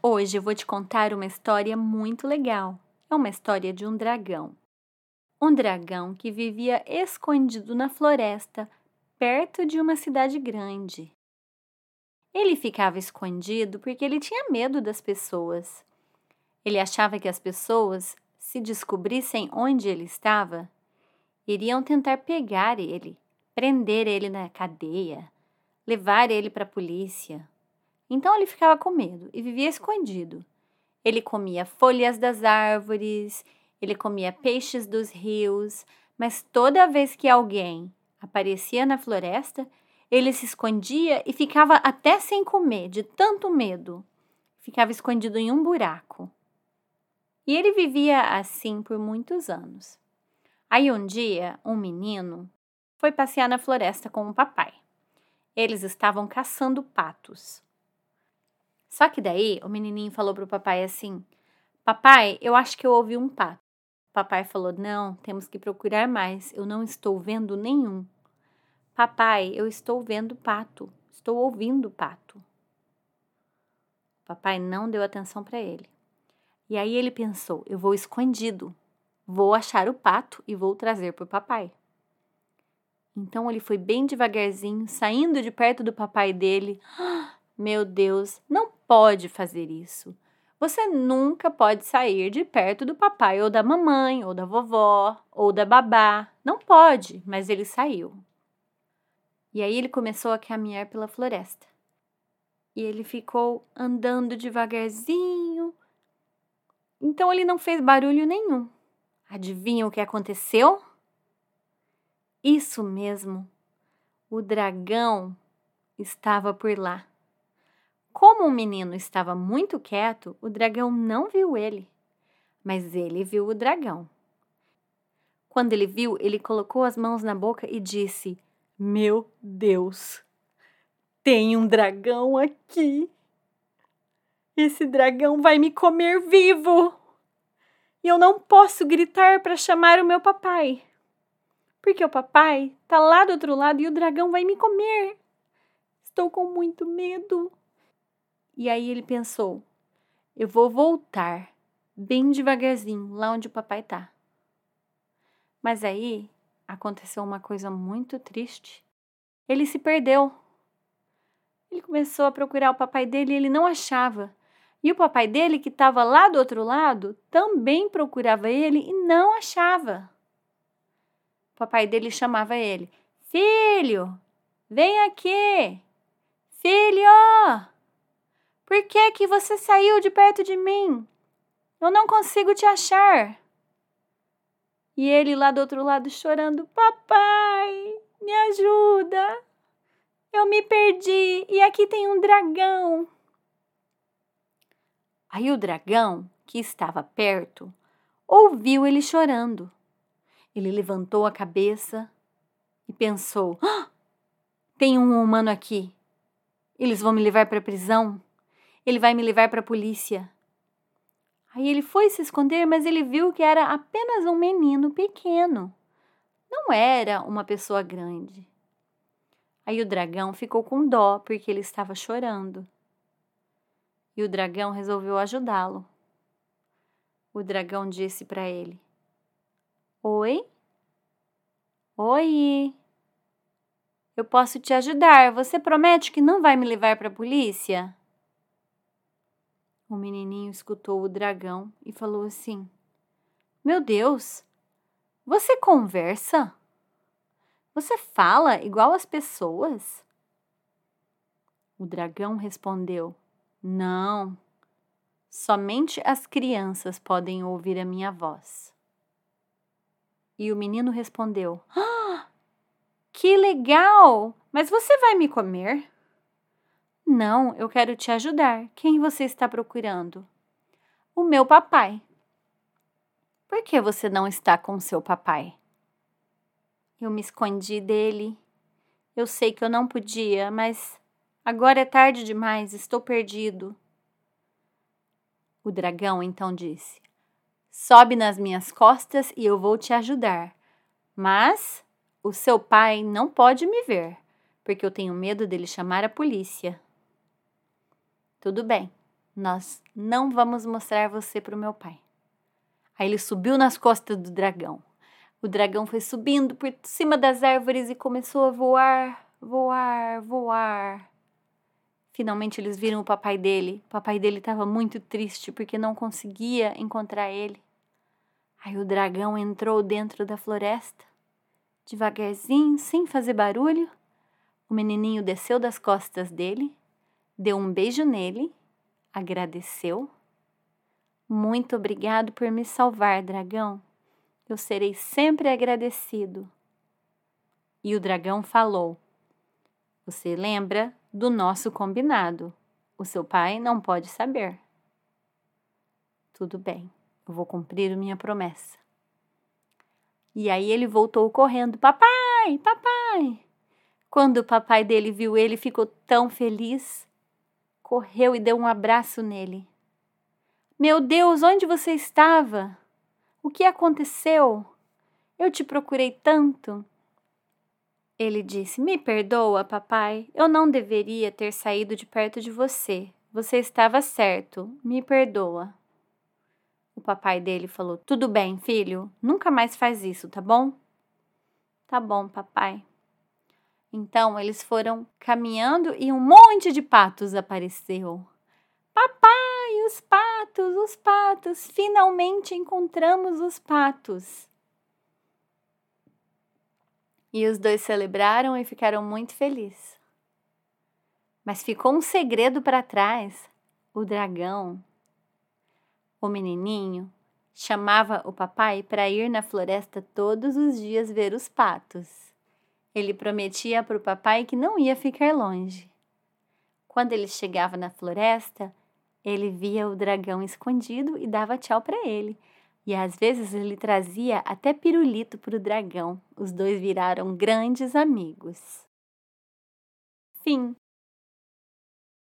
Hoje eu vou te contar uma história muito legal. É uma história de um dragão. Um dragão que vivia escondido na floresta, perto de uma cidade grande. Ele ficava escondido porque ele tinha medo das pessoas. Ele achava que as pessoas, se descobrissem onde ele estava, iriam tentar pegar ele, prender ele na cadeia, levar ele para a polícia. Então ele ficava com medo e vivia escondido. Ele comia folhas das árvores, ele comia peixes dos rios, mas toda vez que alguém aparecia na floresta, ele se escondia e ficava até sem comer, de tanto medo. Ficava escondido em um buraco. E ele vivia assim por muitos anos. Aí um dia, um menino foi passear na floresta com o papai. Eles estavam caçando patos. Só que daí o menininho falou pro papai assim: Papai, eu acho que eu ouvi um pato. O papai falou: Não, temos que procurar mais. Eu não estou vendo nenhum. Papai, eu estou vendo pato. Estou ouvindo pato. O papai não deu atenção para ele. E aí ele pensou: Eu vou escondido. Vou achar o pato e vou trazer para o papai. Então ele foi bem devagarzinho, saindo de perto do papai dele. Meu Deus, não pode fazer isso. Você nunca pode sair de perto do papai ou da mamãe, ou da vovó, ou da babá. Não pode, mas ele saiu. E aí ele começou a caminhar pela floresta. E ele ficou andando devagarzinho. Então ele não fez barulho nenhum. Adivinha o que aconteceu? Isso mesmo. O dragão estava por lá. Como o menino estava muito quieto, o dragão não viu ele, mas ele viu o dragão. Quando ele viu, ele colocou as mãos na boca e disse: Meu Deus, tem um dragão aqui. Esse dragão vai me comer vivo. E eu não posso gritar para chamar o meu papai, porque o papai está lá do outro lado e o dragão vai me comer. Estou com muito medo. E aí ele pensou: eu vou voltar bem devagarzinho lá onde o papai tá. Mas aí aconteceu uma coisa muito triste. Ele se perdeu. Ele começou a procurar o papai dele e ele não achava. E o papai dele, que estava lá do outro lado, também procurava ele e não achava. O papai dele chamava ele: Filho, vem aqui! Filho! Por que que você saiu de perto de mim? Eu não consigo te achar. E ele lá do outro lado chorando: Papai, me ajuda. Eu me perdi e aqui tem um dragão. Aí o dragão, que estava perto, ouviu ele chorando. Ele levantou a cabeça e pensou: ah, tem um humano aqui. Eles vão me levar para a prisão. Ele vai me levar para a polícia. Aí ele foi se esconder, mas ele viu que era apenas um menino pequeno. Não era uma pessoa grande. Aí o dragão ficou com dó porque ele estava chorando. E o dragão resolveu ajudá-lo. O dragão disse para ele: Oi? Oi. Eu posso te ajudar. Você promete que não vai me levar para a polícia? O menininho escutou o dragão e falou assim: Meu Deus, você conversa? Você fala igual as pessoas? O dragão respondeu: Não, somente as crianças podem ouvir a minha voz. E o menino respondeu: ah, Que legal! Mas você vai me comer? Não, eu quero te ajudar. Quem você está procurando? O meu papai. Por que você não está com seu papai? Eu me escondi dele. Eu sei que eu não podia, mas agora é tarde demais, estou perdido. O dragão então disse: Sobe nas minhas costas e eu vou te ajudar. Mas o seu pai não pode me ver, porque eu tenho medo dele chamar a polícia. Tudo bem, Nós não vamos mostrar você para o meu pai. Aí ele subiu nas costas do dragão. O dragão foi subindo por cima das árvores e começou a voar, voar, voar. Finalmente eles viram o papai dele. O papai dele estava muito triste porque não conseguia encontrar ele. Aí o dragão entrou dentro da floresta, devagarzinho, sem fazer barulho. O menininho desceu das costas dele, deu um beijo nele, agradeceu. Muito obrigado por me salvar, dragão. Eu serei sempre agradecido. E o dragão falou: Você lembra do nosso combinado? O seu pai não pode saber. Tudo bem, eu vou cumprir minha promessa. E aí ele voltou correndo: Papai, papai! Quando o papai dele viu ele, ficou tão feliz, correu e deu um abraço nele. Meu Deus, onde você estava? O que aconteceu? Eu te procurei tanto. Ele disse: Me perdoa, papai. Eu não deveria ter saído de perto de você. Você estava certo. Me perdoa. O papai dele falou: Tudo bem, filho. Nunca mais faz isso, tá bom? Tá bom, papai. Então eles foram caminhando e um monte de patos apareceu. Papai, os patos, os patos, finalmente encontramos os patos. E os dois celebraram e ficaram muito felizes. Mas ficou um segredo para trás. O dragão, o menininho, chamava o papai para ir na floresta todos os dias ver os patos. Ele prometia para o papai que não ia ficar longe. Quando ele chegava na floresta, ele via o dragão escondido e dava tchau para ele. E às vezes ele trazia até pirulito para o dragão. Os dois viraram grandes amigos. Fim.